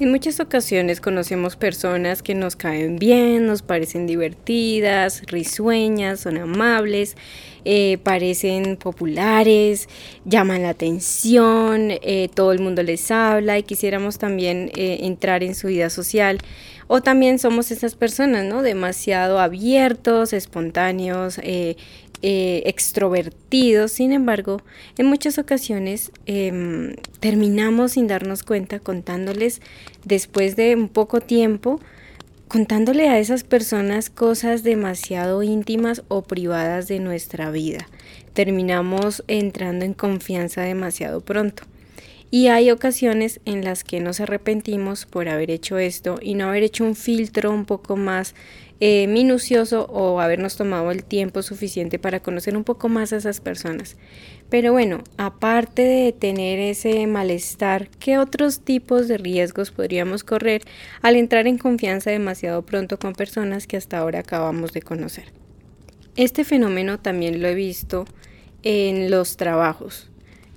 En muchas ocasiones conocemos personas que nos caen bien, nos parecen divertidas, risueñas, son amables, eh, parecen populares, llaman la atención, eh, todo el mundo les habla y quisiéramos también eh, entrar en su vida social. O también somos esas personas, ¿no? Demasiado abiertos, espontáneos, eh, extrovertidos, sin embargo, en muchas ocasiones em, terminamos sin darnos cuenta contándoles después de un poco tiempo, contándole a esas personas cosas demasiado íntimas o privadas de nuestra vida. Terminamos entrando en confianza demasiado pronto. Y hay ocasiones en las que nos arrepentimos por haber hecho esto y no haber hecho un filtro un poco más eh, minucioso o habernos tomado el tiempo suficiente para conocer un poco más a esas personas. Pero bueno, aparte de tener ese malestar, ¿qué otros tipos de riesgos podríamos correr al entrar en confianza demasiado pronto con personas que hasta ahora acabamos de conocer? Este fenómeno también lo he visto en los trabajos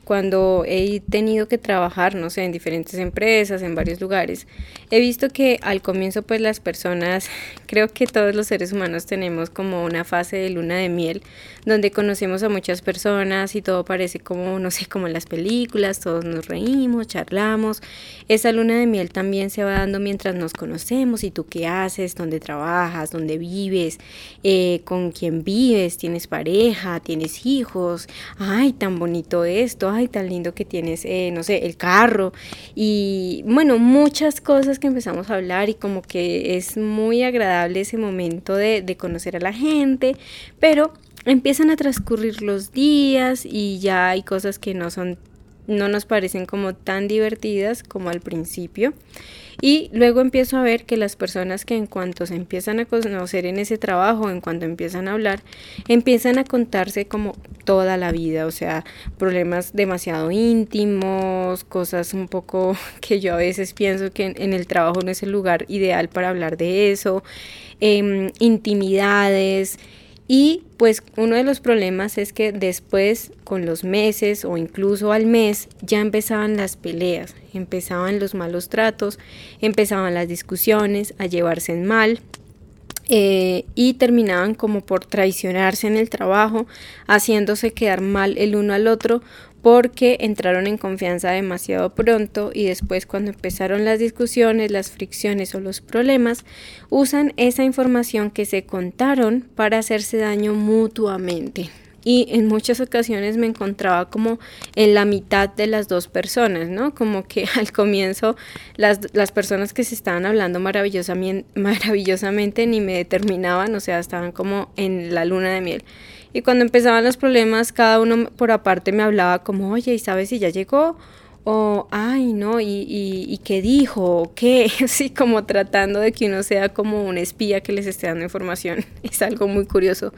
cuando he tenido que trabajar, no sé, en diferentes empresas, en varios lugares, he visto que al comienzo pues las personas, creo que todos los seres humanos tenemos como una fase de luna de miel, donde conocemos a muchas personas y todo parece como, no sé, como en las películas, todos nos reímos, charlamos. Esa luna de miel también se va dando mientras nos conocemos y tú qué haces, dónde trabajas, dónde vives, eh, con quién vives, tienes pareja, tienes hijos, ay, tan bonito esto, ay, tan lindo que tienes, eh, no sé, el carro y bueno, muchas cosas que empezamos a hablar y como que es muy agradable ese momento de, de conocer a la gente, pero empiezan a transcurrir los días y ya hay cosas que no son no nos parecen como tan divertidas como al principio. Y luego empiezo a ver que las personas que en cuanto se empiezan a conocer en ese trabajo, en cuanto empiezan a hablar, empiezan a contarse como toda la vida, o sea, problemas demasiado íntimos, cosas un poco que yo a veces pienso que en, el trabajo no es el lugar ideal para hablar de eso, em, intimidades. Y pues uno de los problemas es que después, con los meses o incluso al mes, ya empezaban las peleas, empezaban los malos tratos, empezaban las discusiones, a llevarse en mal. Eh, y terminaban como por traicionarse en el trabajo, haciéndose quedar mal el uno al otro porque entraron en confianza demasiado pronto y después cuando empezaron las discusiones, las fricciones o los problemas, usan esa información que se contaron para hacerse daño mutuamente. Y en muchas ocasiones me encontraba como en la mitad de las dos personas, ¿no? Como que al comienzo las, las personas que se estaban hablando maravillosamente, maravillosamente ni me determinaban, o sea, estaban como en la luna de miel. Y cuando empezaban los problemas, cada uno por aparte me hablaba como, oye, ¿y sabes si ya llegó? O, ay, no, ¿y, y, qué dijo? ¿O qué? Así como tratando de que uno sea como un espía que les esté dando información. Es algo muy curioso.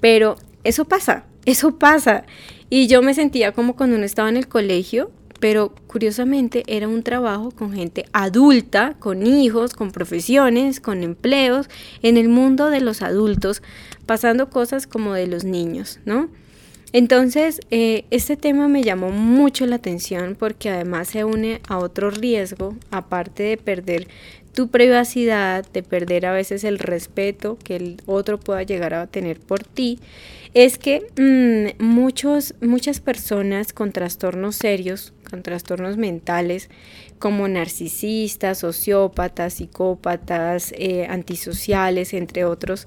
Pero eso pasa, eso pasa. Y yo me sentía como cuando uno estaba en el colegio, pero curiosamente era un trabajo con gente adulta, con hijos, con profesiones, con empleos, en el mundo de los adultos, pasando cosas como de los niños, ¿no? Entonces, eh, este tema me llamó mucho la atención porque además se une a otro riesgo, aparte de perder tu privacidad, de perder a veces el respeto que el otro pueda llegar a tener por ti, es que mm, muchos, muchas personas con trastornos serios, con trastornos mentales, como narcisistas, sociópatas, psicópatas, eh, antisociales, entre otros,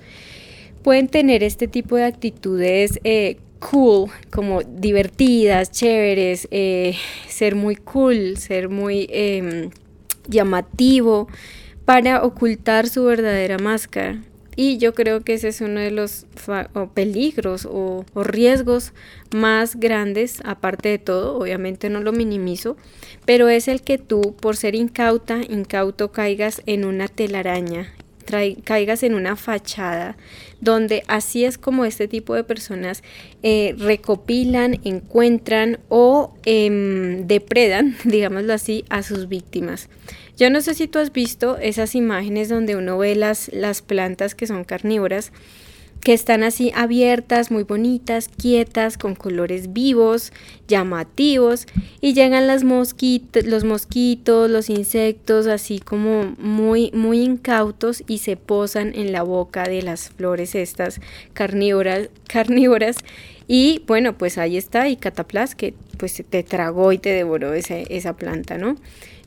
pueden tener este tipo de actitudes eh, cool, como divertidas, chéveres, eh, ser muy cool, ser muy em, llamativo para ocultar su verdadera máscara. Y yo creo que ese es uno de los peligros o, riesgos más grandes, aparte de todo, obviamente no lo minimizo, pero es el que tú, por ser incauta, incauto, caigas en una telaraña caigas en una fachada donde así es como este tipo de personas eh, recopilan, encuentran o em, depredan, digámoslo así, a sus víctimas. Yo no sé si tú has visto esas imágenes donde uno ve las, las plantas que son carnívoras que están así abiertas, muy bonitas, quietas, con colores vivos, llamativos, y llegan las los mosquitos, los insectos, así como muy, muy incautos y se posan en la boca de las flores estas carnívoras, carnívoras. Y bueno, pues ahí está, y Cataplas que pues te tragó y te devoró esa planta, ¿no?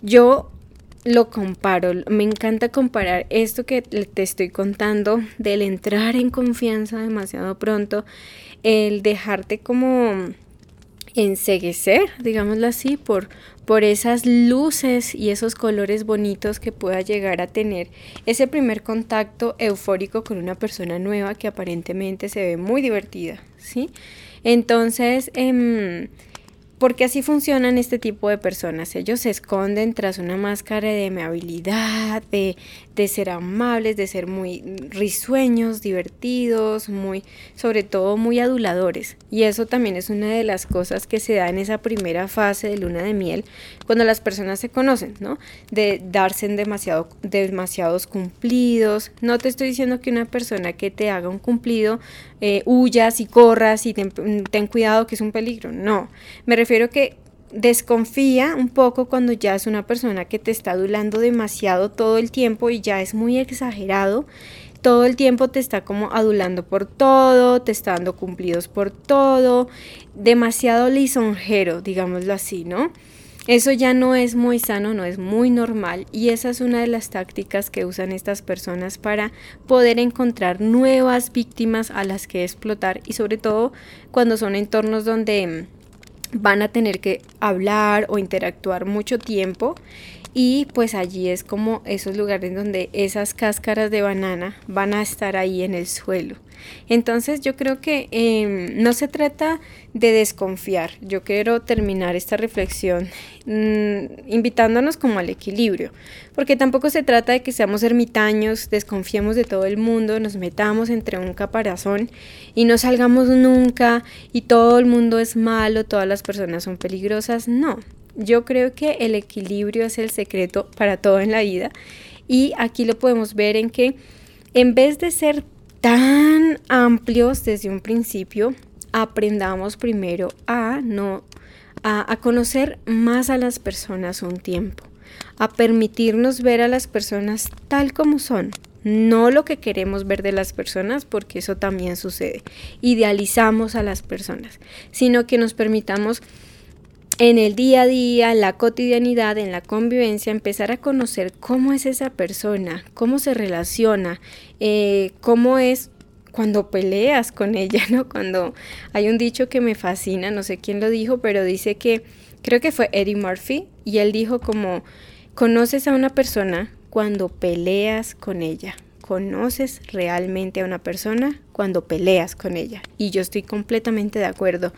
Yo lo comparo, me encanta comparar esto que te estoy contando del entrar en confianza demasiado pronto, el dejarte como enseguecer, digámoslo así, por, por esas luces y esos colores bonitos que pueda llegar a tener ese primer contacto eufórico con una persona nueva que aparentemente se ve muy divertida, ¿sí? Entonces, eh, porque así funcionan este tipo de personas. Ellos se esconden tras una máscara de amabilidad, de, de ser amables, de ser muy risueños, divertidos, muy, sobre todo muy aduladores. Y eso también es una de las cosas que se da en esa primera fase de luna de miel, cuando las personas se conocen, ¿no? De darse demasiado, demasiados cumplidos. No te estoy diciendo que una persona que te haga un cumplido eh, huyas y corras y ten, ten cuidado que es un peligro. No, me refiero que desconfía un poco cuando ya es una persona que te está adulando demasiado todo el tiempo y ya es muy exagerado. Todo el tiempo te está como adulando por todo, te está dando cumplidos por todo, demasiado lisonjero, digámoslo así, ¿no? Eso ya no es muy sano, no es muy normal y esa es una de las tácticas que usan estas personas para poder encontrar nuevas víctimas a las que explotar y sobre todo cuando son entornos donde van a tener que hablar o interactuar mucho tiempo y pues allí es como esos lugares donde esas cáscaras de banana van a estar ahí en el suelo. Entonces yo creo que em, no se trata de desconfiar. Yo quiero terminar esta reflexión mm, invitándonos como al equilibrio, porque tampoco se trata de que seamos ermitaños, desconfiemos de todo el mundo, nos metamos entre un caparazón y no salgamos nunca y todo el mundo es malo, todas las personas son peligrosas. No, yo creo que el equilibrio es el secreto para todo en la vida y aquí lo podemos ver en que en vez de ser tan amplios desde un principio, aprendamos primero a no a, conocer más a las personas un tiempo, a permitirnos ver a las personas tal como son, no lo que queremos ver de las personas, porque eso también sucede. Idealizamos a las personas, sino que nos permitamos en el día a día, en la cotidianidad, en la convivencia, empezar a conocer cómo es esa persona, cómo se relaciona, eh, cómo es cuando peleas con ella, ¿no? Cuando hay un dicho que me fascina, no sé quién lo dijo, pero dice que, creo que fue Eddie Murphy, y él dijo como, conoces a una persona cuando peleas con ella, conoces realmente a una persona cuando peleas con ella. Y yo estoy completamente de acuerdo,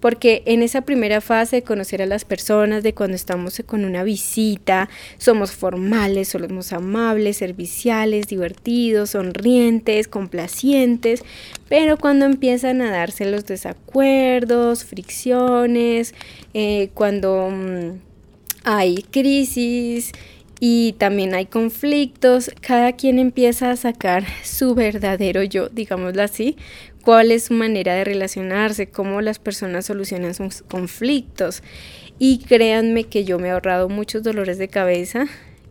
porque en esa primera fase de conocer a las personas, de cuando estamos con una visita, somos formales, somos amables, serviciales, divertidos, sonrientes, complacientes, pero cuando empiezan a darse los desacuerdos, fricciones, eh, cuando mmm, hay crisis, y también hay conflictos, cada quien empieza a sacar su verdadero yo, digámoslo así, cuál es su manera de relacionarse, cómo las personas solucionan sus conflictos. Y créanme que yo me he ahorrado muchos dolores de cabeza.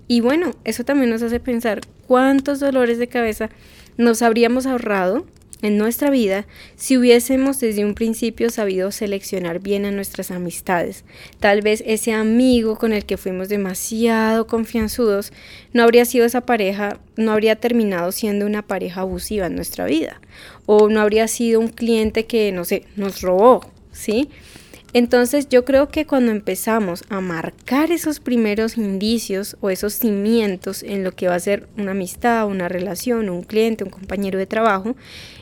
Y bueno, eso también nos hace pensar cuántos dolores de cabeza nos habríamos ahorrado en nuestra vida si hubiésemos desde un principio sabido seleccionar bien a nuestras amistades. Tal vez ese amigo con el que fuimos demasiado confianzudos no habría sido esa pareja, no habría terminado siendo una pareja abusiva en nuestra vida o no habría sido un cliente que, no sé, nos robó, ¿sí? Entonces yo creo que cuando empezamos a marcar esos primeros indicios o esos cimientos en lo que va a ser una amistad, una relación, un cliente, un compañero de trabajo,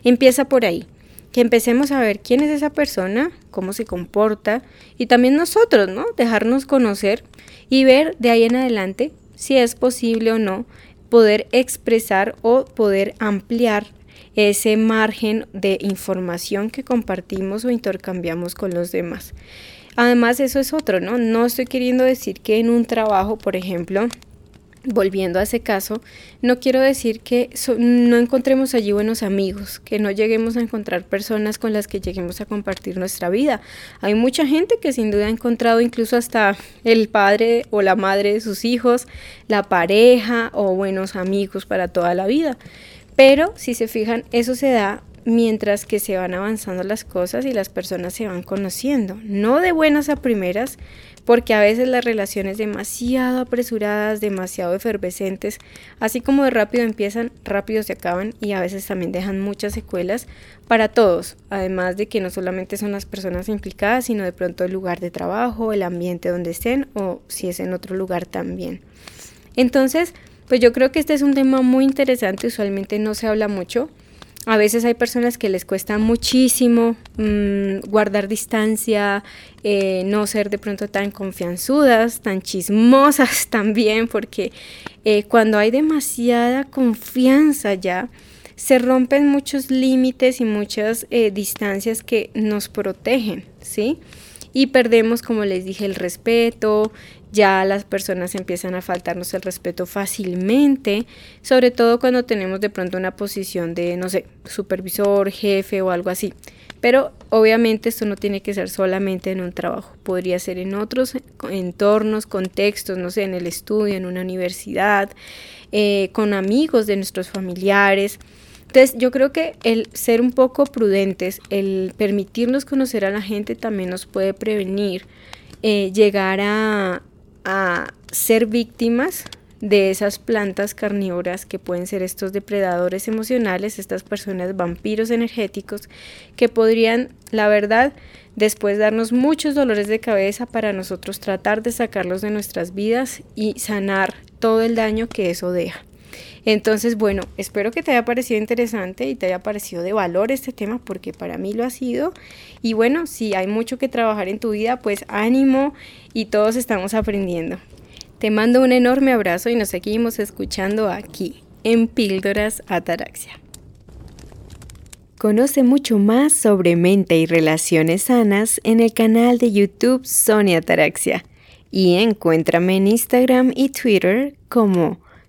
empieza por ahí. Que empecemos a ver quién es esa persona, cómo se comporta y también nosotros, ¿no? Dejarnos conocer y ver de ahí en adelante si es posible o no poder expresar o poder ampliar ese margen de información que compartimos o intercambiamos con los demás. Además, eso es otro, ¿no? No estoy queriendo decir que en un trabajo, por ejemplo, volviendo a ese caso, no quiero decir que no encontremos allí buenos amigos, que no lleguemos a encontrar personas con las que lleguemos a compartir nuestra vida. Hay mucha gente que sin duda ha encontrado incluso hasta el padre o la madre de sus hijos, la pareja o buenos amigos para toda la vida. Pero si se fijan, eso se da mientras que se van avanzando las cosas y las personas se van conociendo, no de buenas a primeras, porque a veces las relaciones demasiado apresuradas, demasiado efervescentes, así como de rápido empiezan, rápido se acaban y a veces también dejan muchas secuelas para todos, además de que no solamente son las personas implicadas, sino de pronto el lugar de trabajo, el ambiente donde estén o si es en otro lugar también. Entonces, pues yo creo que este es un tema muy interesante, usualmente no se habla mucho, a veces hay personas que les cuesta muchísimo mm, guardar distancia, eh, no ser de pronto tan confianzudas, tan chismosas también, porque eh, cuando hay demasiada confianza ya, se rompen muchos límites y muchas eh, distancias que nos protegen, ¿sí? Y perdemos, como les dije, el respeto, ya las personas empiezan a faltarnos el respeto fácilmente, sobre todo cuando tenemos de pronto una posición de, no sé, supervisor, jefe o algo así. Pero obviamente esto no tiene que ser solamente en un trabajo, podría ser en otros entornos, contextos, no sé, en el estudio, en una universidad, eh, con amigos de nuestros familiares. Entonces yo creo que el ser un poco prudentes, el permitirnos conocer a la gente también nos puede prevenir eh, llegar a, a ser víctimas de esas plantas carnívoras que pueden ser estos depredadores emocionales, estas personas vampiros energéticos que podrían, la verdad, después darnos muchos dolores de cabeza para nosotros tratar de sacarlos de nuestras vidas y sanar todo el daño que eso deja. Entonces, bueno, espero que te haya parecido interesante y te haya parecido de valor este tema porque para mí lo ha sido. Y bueno, si hay mucho que trabajar en tu vida, pues ánimo y todos estamos aprendiendo. Te mando un enorme abrazo y nos seguimos escuchando aquí en Píldoras Ataraxia. Conoce mucho más sobre mente y relaciones sanas en el canal de YouTube Sonia Ataraxia y encuéntrame en Instagram y Twitter como